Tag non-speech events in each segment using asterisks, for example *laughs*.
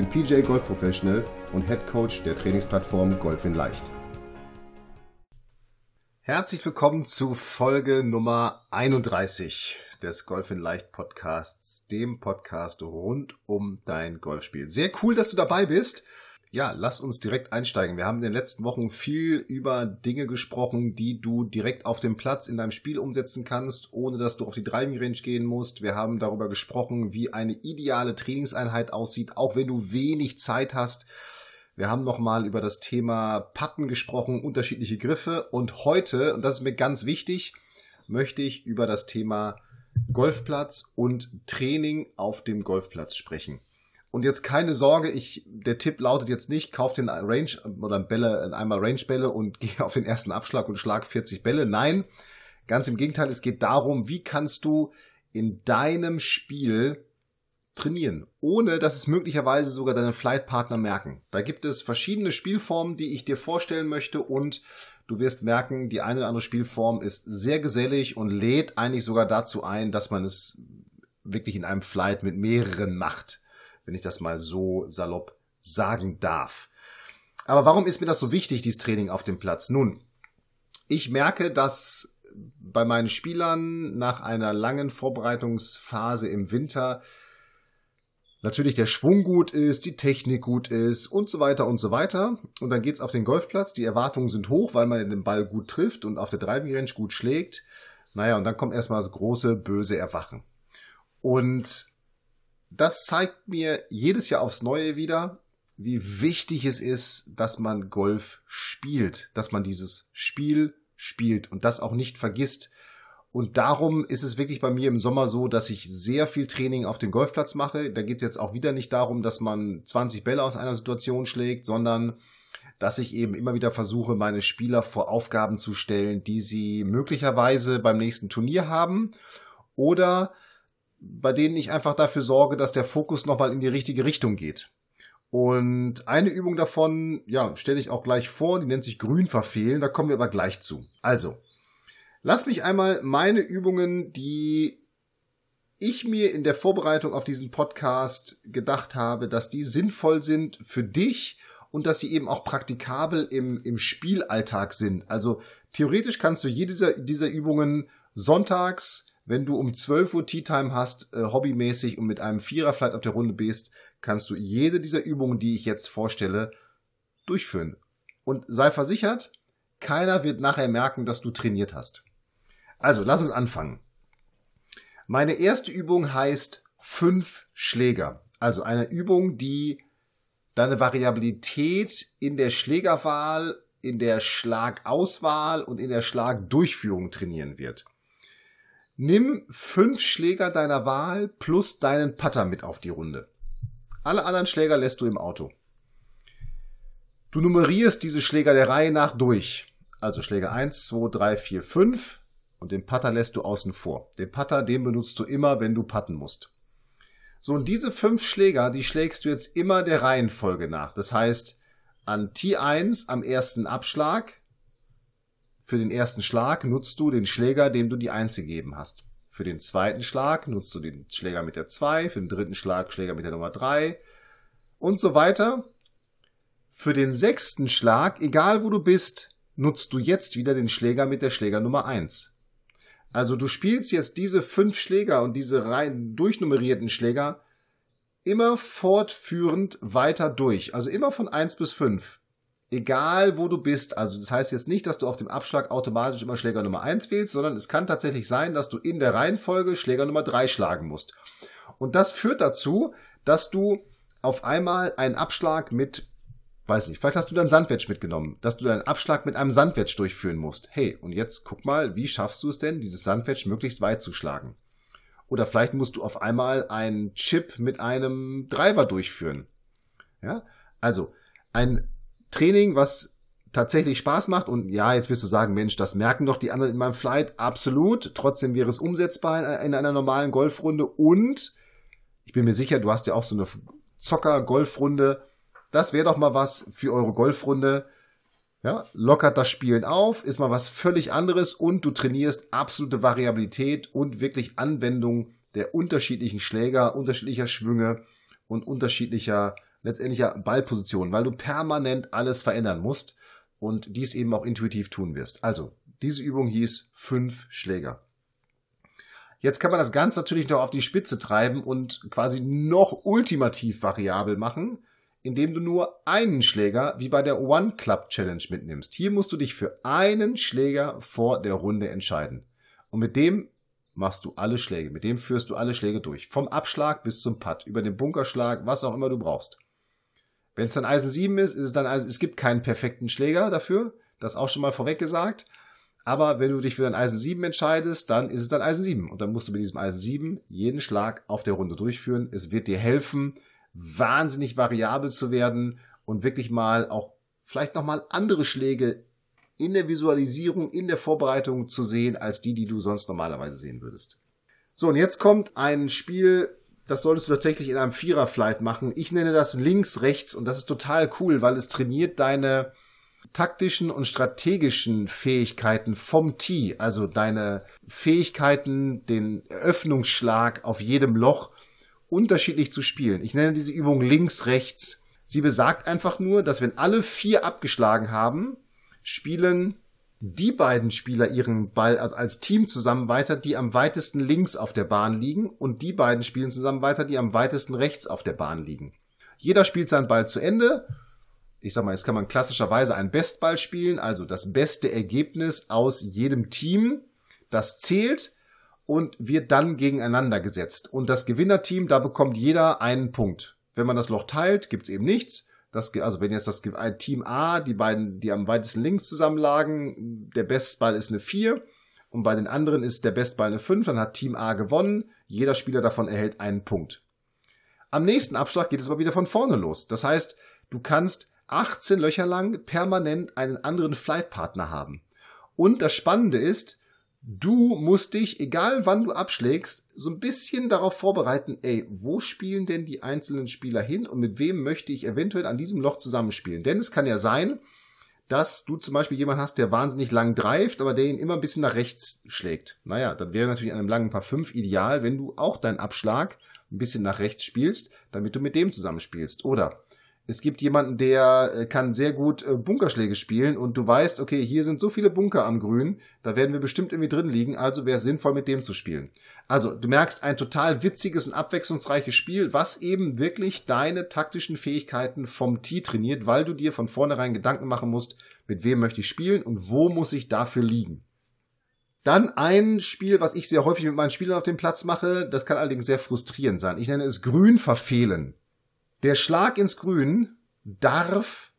bin PJ Golf Professional und Head Coach der Trainingsplattform Golf in Leicht. Herzlich willkommen zu Folge Nummer 31 des Golf in Leicht Podcasts, dem Podcast rund um dein Golfspiel. Sehr cool, dass du dabei bist ja, lass uns direkt einsteigen. Wir haben in den letzten Wochen viel über Dinge gesprochen, die du direkt auf dem Platz in deinem Spiel umsetzen kannst, ohne dass du auf die Driving Range gehen musst. Wir haben darüber gesprochen, wie eine ideale Trainingseinheit aussieht, auch wenn du wenig Zeit hast. Wir haben nochmal über das Thema Patten gesprochen, unterschiedliche Griffe. Und heute, und das ist mir ganz wichtig, möchte ich über das Thema Golfplatz und Training auf dem Golfplatz sprechen. Und jetzt keine Sorge, ich, der Tipp lautet jetzt nicht, kauf den Range oder Bälle, einmal Range-Bälle und *laughs* geh auf den ersten Abschlag und schlag 40 Bälle. Nein, ganz im Gegenteil, es geht darum, wie kannst du in deinem Spiel trainieren, ohne dass es möglicherweise sogar deine Flightpartner merken. Da gibt es verschiedene Spielformen, die ich dir vorstellen möchte und du wirst merken, die eine oder andere Spielform ist sehr gesellig und lädt eigentlich sogar dazu ein, dass man es wirklich in einem Flight mit mehreren macht wenn ich das mal so salopp sagen darf. Aber warum ist mir das so wichtig, dieses Training auf dem Platz? Nun, ich merke, dass bei meinen Spielern nach einer langen Vorbereitungsphase im Winter natürlich der Schwung gut ist, die Technik gut ist und so weiter und so weiter. Und dann geht's auf den Golfplatz. Die Erwartungen sind hoch, weil man den Ball gut trifft und auf der Driving Range gut schlägt. Naja, und dann kommt erstmal das große, böse Erwachen. Und das zeigt mir jedes Jahr aufs Neue wieder, wie wichtig es ist, dass man Golf spielt, dass man dieses Spiel spielt und das auch nicht vergisst. Und darum ist es wirklich bei mir im Sommer so, dass ich sehr viel Training auf dem Golfplatz mache. Da geht es jetzt auch wieder nicht darum, dass man 20 Bälle aus einer Situation schlägt, sondern dass ich eben immer wieder versuche, meine Spieler vor Aufgaben zu stellen, die sie möglicherweise beim nächsten Turnier haben oder bei denen ich einfach dafür sorge, dass der Fokus nochmal in die richtige Richtung geht. Und eine Übung davon, ja, stelle ich auch gleich vor, die nennt sich Grün verfehlen, da kommen wir aber gleich zu. Also, lass mich einmal meine Übungen, die ich mir in der Vorbereitung auf diesen Podcast gedacht habe, dass die sinnvoll sind für dich und dass sie eben auch praktikabel im, im Spielalltag sind. Also theoretisch kannst du jede dieser, dieser Übungen sonntags, wenn du um 12 Uhr Tea Time hast, äh, hobbymäßig und mit einem Vierer vielleicht auf der Runde bist, kannst du jede dieser Übungen, die ich jetzt vorstelle, durchführen. Und sei versichert, keiner wird nachher merken, dass du trainiert hast. Also, lass uns anfangen. Meine erste Übung heißt fünf Schläger. Also eine Übung, die deine Variabilität in der Schlägerwahl, in der Schlagauswahl und in der Schlagdurchführung trainieren wird. Nimm fünf Schläger deiner Wahl plus deinen Putter mit auf die Runde. Alle anderen Schläger lässt du im Auto. Du nummerierst diese Schläger der Reihe nach durch. Also Schläger 1, 2, 3, 4, 5 und den Putter lässt du außen vor. Den Putter, den benutzt du immer, wenn du putten musst. So, und diese fünf Schläger, die schlägst du jetzt immer der Reihenfolge nach. Das heißt, an T1 am ersten Abschlag für den ersten Schlag nutzt du den Schläger, dem du die 1 gegeben hast. Für den zweiten Schlag nutzt du den Schläger mit der 2, für den dritten Schlag Schläger mit der Nummer 3 und so weiter. Für den sechsten Schlag, egal wo du bist, nutzt du jetzt wieder den Schläger mit der Schläger Nummer 1. Also du spielst jetzt diese fünf Schläger und diese rein durchnummerierten Schläger immer fortführend weiter durch. Also immer von 1 bis 5 egal wo du bist. Also das heißt jetzt nicht, dass du auf dem Abschlag automatisch immer Schläger Nummer 1 wählst, sondern es kann tatsächlich sein, dass du in der Reihenfolge Schläger Nummer 3 schlagen musst. Und das führt dazu, dass du auf einmal einen Abschlag mit, weiß nicht, vielleicht hast du deinen Sandwedge mitgenommen, dass du deinen Abschlag mit einem Sandwedge durchführen musst. Hey, und jetzt guck mal, wie schaffst du es denn, dieses Sandwedge möglichst weit zu schlagen? Oder vielleicht musst du auf einmal einen Chip mit einem Driver durchführen. Ja, also ein Training, was tatsächlich Spaß macht und ja, jetzt wirst du sagen, Mensch, das merken doch die anderen in meinem Flight, absolut. Trotzdem wäre es umsetzbar in einer normalen Golfrunde und ich bin mir sicher, du hast ja auch so eine Zocker-Golfrunde. Das wäre doch mal was für eure Golfrunde. Ja, lockert das Spielen auf, ist mal was völlig anderes und du trainierst absolute Variabilität und wirklich Anwendung der unterschiedlichen Schläger, unterschiedlicher Schwünge und unterschiedlicher letztendlicher Ballpositionen, weil du permanent alles verändern musst und dies eben auch intuitiv tun wirst. Also, diese Übung hieß fünf Schläger. Jetzt kann man das Ganze natürlich noch auf die Spitze treiben und quasi noch ultimativ variabel machen indem du nur einen Schläger wie bei der One Club Challenge mitnimmst. Hier musst du dich für einen Schläger vor der Runde entscheiden. Und mit dem machst du alle Schläge. Mit dem führst du alle Schläge durch. Vom Abschlag bis zum Putt, über den Bunkerschlag, was auch immer du brauchst. Wenn es dann Eisen 7 ist, ist es dann Eisen, es gibt keinen perfekten Schläger dafür. Das auch schon mal vorweg gesagt. Aber wenn du dich für dein Eisen 7 entscheidest, dann ist es dann Eisen 7. Und dann musst du mit diesem Eisen 7 jeden Schlag auf der Runde durchführen. Es wird dir helfen, wahnsinnig variabel zu werden und wirklich mal auch vielleicht nochmal andere Schläge in der Visualisierung, in der Vorbereitung zu sehen, als die, die du sonst normalerweise sehen würdest. So, und jetzt kommt ein Spiel, das solltest du tatsächlich in einem Vierer-Flight machen. Ich nenne das links-rechts und das ist total cool, weil es trainiert deine taktischen und strategischen Fähigkeiten vom Tee, also deine Fähigkeiten, den Öffnungsschlag auf jedem Loch unterschiedlich zu spielen. Ich nenne diese Übung links, rechts. Sie besagt einfach nur, dass wenn alle vier abgeschlagen haben, spielen die beiden Spieler ihren Ball als Team zusammen weiter, die am weitesten links auf der Bahn liegen und die beiden spielen zusammen weiter, die am weitesten rechts auf der Bahn liegen. Jeder spielt seinen Ball zu Ende. Ich sag mal, jetzt kann man klassischerweise einen Bestball spielen, also das beste Ergebnis aus jedem Team. Das zählt und wird dann gegeneinander gesetzt. Und das Gewinnerteam, da bekommt jeder einen Punkt. Wenn man das Loch teilt, gibt's eben nichts. Das, also wenn jetzt das Team A, die beiden, die am weitesten links zusammenlagen, der Bestball ist eine 4 und bei den anderen ist der Bestball eine 5, dann hat Team A gewonnen. Jeder Spieler davon erhält einen Punkt. Am nächsten Abschlag geht es aber wieder von vorne los. Das heißt, du kannst 18 Löcher lang permanent einen anderen Flightpartner haben. Und das Spannende ist, du musst dich, egal wann du abschlägst, so ein bisschen darauf vorbereiten, ey, wo spielen denn die einzelnen Spieler hin und mit wem möchte ich eventuell an diesem Loch zusammenspielen? Denn es kann ja sein, dass du zum Beispiel jemanden hast, der wahnsinnig lang dreift, aber der ihn immer ein bisschen nach rechts schlägt. Naja, dann wäre natürlich an einem langen Paar 5 ideal, wenn du auch deinen Abschlag ein bisschen nach rechts spielst, damit du mit dem zusammenspielst. Oder es gibt jemanden, der äh, kann sehr gut äh, Bunkerschläge spielen und du weißt, okay, hier sind so viele Bunker am Grün, da werden wir bestimmt irgendwie drin liegen, also wäre es sinnvoll, mit dem zu spielen. Also, du merkst ein total witziges und abwechslungsreiches Spiel, was eben wirklich deine taktischen Fähigkeiten vom Tee trainiert, weil du dir von vornherein Gedanken machen musst, mit wem möchte ich spielen und wo muss ich dafür liegen. Dann ein Spiel, was ich sehr häufig mit meinen Spielern auf dem Platz mache, das kann allerdings sehr frustrierend sein. Ich nenne es Grün verfehlen. Der Schlag ins Grün darf,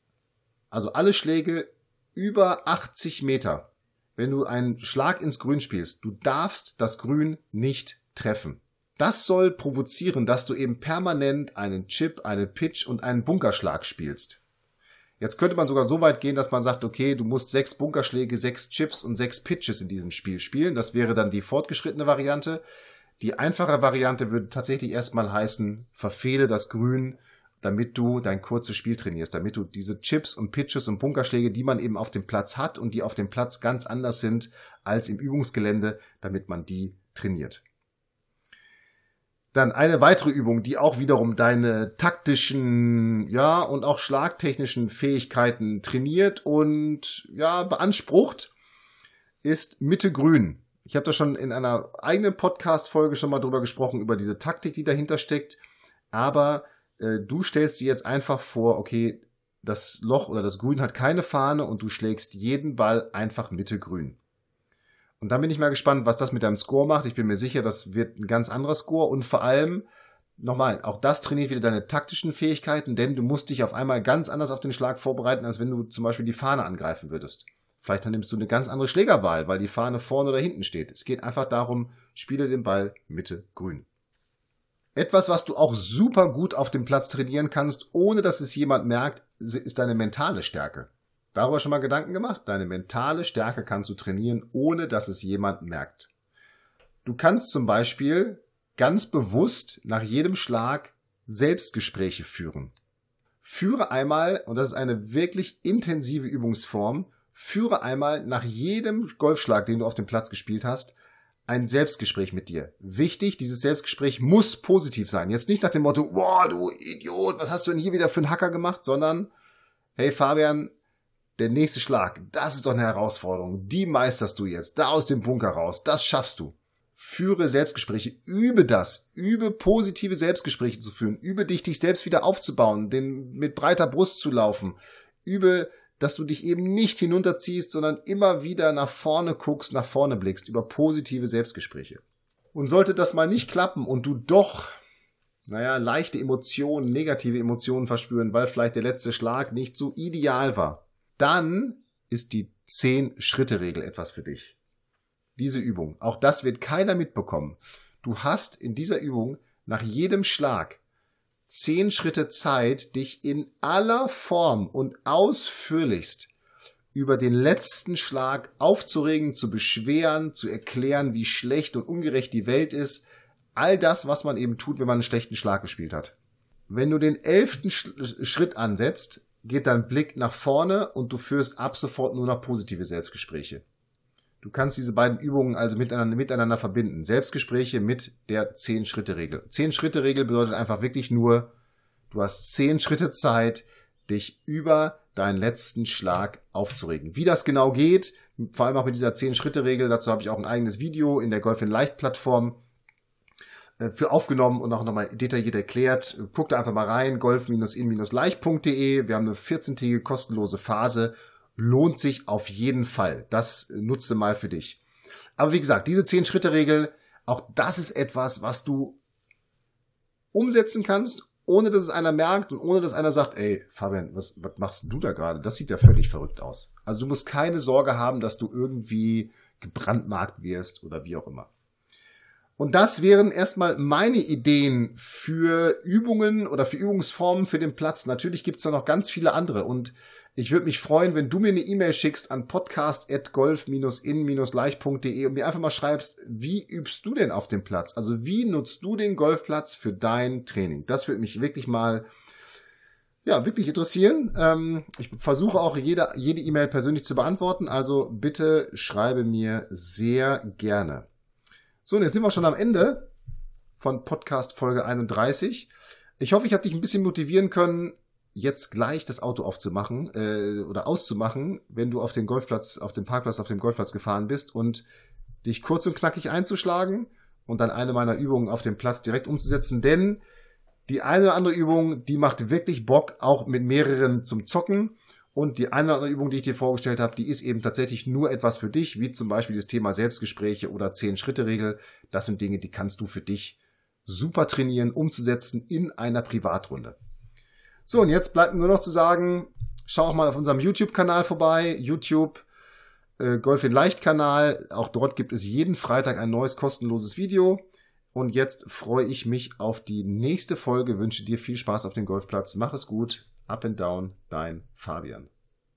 also alle Schläge über 80 Meter, wenn du einen Schlag ins Grün spielst, du darfst das Grün nicht treffen. Das soll provozieren, dass du eben permanent einen Chip, einen Pitch und einen Bunkerschlag spielst. Jetzt könnte man sogar so weit gehen, dass man sagt, okay, du musst sechs Bunkerschläge, sechs Chips und sechs Pitches in diesem Spiel spielen. Das wäre dann die fortgeschrittene Variante. Die einfache Variante würde tatsächlich erstmal heißen, verfehle das Grün damit du dein kurzes Spiel trainierst, damit du diese Chips und Pitches und Bunkerschläge, die man eben auf dem Platz hat und die auf dem Platz ganz anders sind als im Übungsgelände, damit man die trainiert. Dann eine weitere Übung, die auch wiederum deine taktischen, ja, und auch schlagtechnischen Fähigkeiten trainiert und, ja, beansprucht, ist Mitte Grün. Ich habe da schon in einer eigenen Podcast-Folge schon mal drüber gesprochen, über diese Taktik, die dahinter steckt. Aber äh, du stellst dir jetzt einfach vor, okay, das Loch oder das Grün hat keine Fahne und du schlägst jeden Ball einfach Mitte grün. Und dann bin ich mal gespannt, was das mit deinem Score macht. Ich bin mir sicher, das wird ein ganz anderer Score und vor allem, nochmal, auch das trainiert wieder deine taktischen Fähigkeiten, denn du musst dich auf einmal ganz anders auf den Schlag vorbereiten, als wenn du zum Beispiel die Fahne angreifen würdest. Vielleicht dann nimmst du eine ganz andere Schlägerwahl, weil die Fahne vorne oder hinten steht. Es geht einfach darum, spiele den Ball Mitte grün. Etwas, was du auch super gut auf dem Platz trainieren kannst, ohne dass es jemand merkt, ist deine mentale Stärke. Darüber schon mal Gedanken gemacht? Deine mentale Stärke kannst du trainieren, ohne dass es jemand merkt. Du kannst zum Beispiel ganz bewusst nach jedem Schlag Selbstgespräche führen. Führe einmal, und das ist eine wirklich intensive Übungsform, führe einmal nach jedem Golfschlag, den du auf dem Platz gespielt hast, ein Selbstgespräch mit dir. Wichtig, dieses Selbstgespräch muss positiv sein. Jetzt nicht nach dem Motto, boah, du Idiot, was hast du denn hier wieder für einen Hacker gemacht, sondern, hey Fabian, der nächste Schlag, das ist doch eine Herausforderung. Die meisterst du jetzt. Da aus dem Bunker raus. Das schaffst du. Führe Selbstgespräche. Übe das. Übe positive Selbstgespräche zu führen. Übe dich, dich selbst wieder aufzubauen, den, mit breiter Brust zu laufen. Übe, dass du dich eben nicht hinunterziehst, sondern immer wieder nach vorne guckst, nach vorne blickst über positive Selbstgespräche. Und sollte das mal nicht klappen und du doch naja, leichte Emotionen, negative Emotionen verspüren, weil vielleicht der letzte Schlag nicht so ideal war, dann ist die 10-Schritte-Regel etwas für dich. Diese Übung. Auch das wird keiner mitbekommen. Du hast in dieser Übung nach jedem Schlag 10 Schritte Zeit, dich in aller Form und ausführlichst über den letzten Schlag aufzuregen, zu beschweren, zu erklären, wie schlecht und ungerecht die Welt ist. All das, was man eben tut, wenn man einen schlechten Schlag gespielt hat. Wenn du den elften Schritt ansetzt, geht dein Blick nach vorne und du führst ab sofort nur noch positive Selbstgespräche. Du kannst diese beiden Übungen also miteinander, miteinander verbinden. Selbstgespräche mit der 10-Schritte-Regel. 10-Schritte-Regel bedeutet einfach wirklich nur, du hast 10 Schritte Zeit, dich über deinen letzten Schlag aufzuregen. Wie das genau geht, vor allem auch mit dieser 10-Schritte-Regel, dazu habe ich auch ein eigenes Video in der Golf in Leicht Plattform äh, für aufgenommen und auch nochmal detailliert erklärt. Guck da einfach mal rein, golf-in-leicht.de. Wir haben eine 14-tägige kostenlose Phase. Lohnt sich auf jeden Fall. Das nutze mal für dich. Aber wie gesagt, diese 10-Schritte-Regel, auch das ist etwas, was du umsetzen kannst, ohne dass es einer merkt und ohne dass einer sagt, ey, Fabian, was, was machst du da gerade? Das sieht ja völlig verrückt aus. Also du musst keine Sorge haben, dass du irgendwie gebrandmarkt wirst oder wie auch immer. Und das wären erstmal meine Ideen für Übungen oder für Übungsformen für den Platz. Natürlich gibt's da noch ganz viele andere und ich würde mich freuen, wenn du mir eine E-Mail schickst an podcast.golf-in-leicht.de und mir einfach mal schreibst, wie übst du denn auf dem Platz? Also wie nutzt du den Golfplatz für dein Training? Das würde mich wirklich mal ja, wirklich interessieren. Ähm, ich versuche auch jede jede E-Mail persönlich zu beantworten, also bitte schreibe mir sehr gerne. So, und jetzt sind wir schon am Ende von Podcast Folge 31. Ich hoffe, ich habe dich ein bisschen motivieren können, jetzt gleich das Auto aufzumachen äh, oder auszumachen, wenn du auf den Golfplatz, auf den Parkplatz, auf dem Golfplatz gefahren bist und dich kurz und knackig einzuschlagen und dann eine meiner Übungen auf dem Platz direkt umzusetzen, denn die eine oder andere Übung, die macht wirklich Bock, auch mit mehreren zum Zocken. Und die eine oder andere Übung, die ich dir vorgestellt habe, die ist eben tatsächlich nur etwas für dich, wie zum Beispiel das Thema Selbstgespräche oder 10-Schritte-Regel. Das sind Dinge, die kannst du für dich super trainieren, umzusetzen in einer Privatrunde. So, und jetzt bleibt nur noch zu sagen, schau auch mal auf unserem YouTube-Kanal vorbei. YouTube äh, Golf in Leicht-Kanal. Auch dort gibt es jeden Freitag ein neues kostenloses Video. Und jetzt freue ich mich auf die nächste Folge, wünsche dir viel Spaß auf dem Golfplatz. Mach es gut. Up and Down, dein Fabian.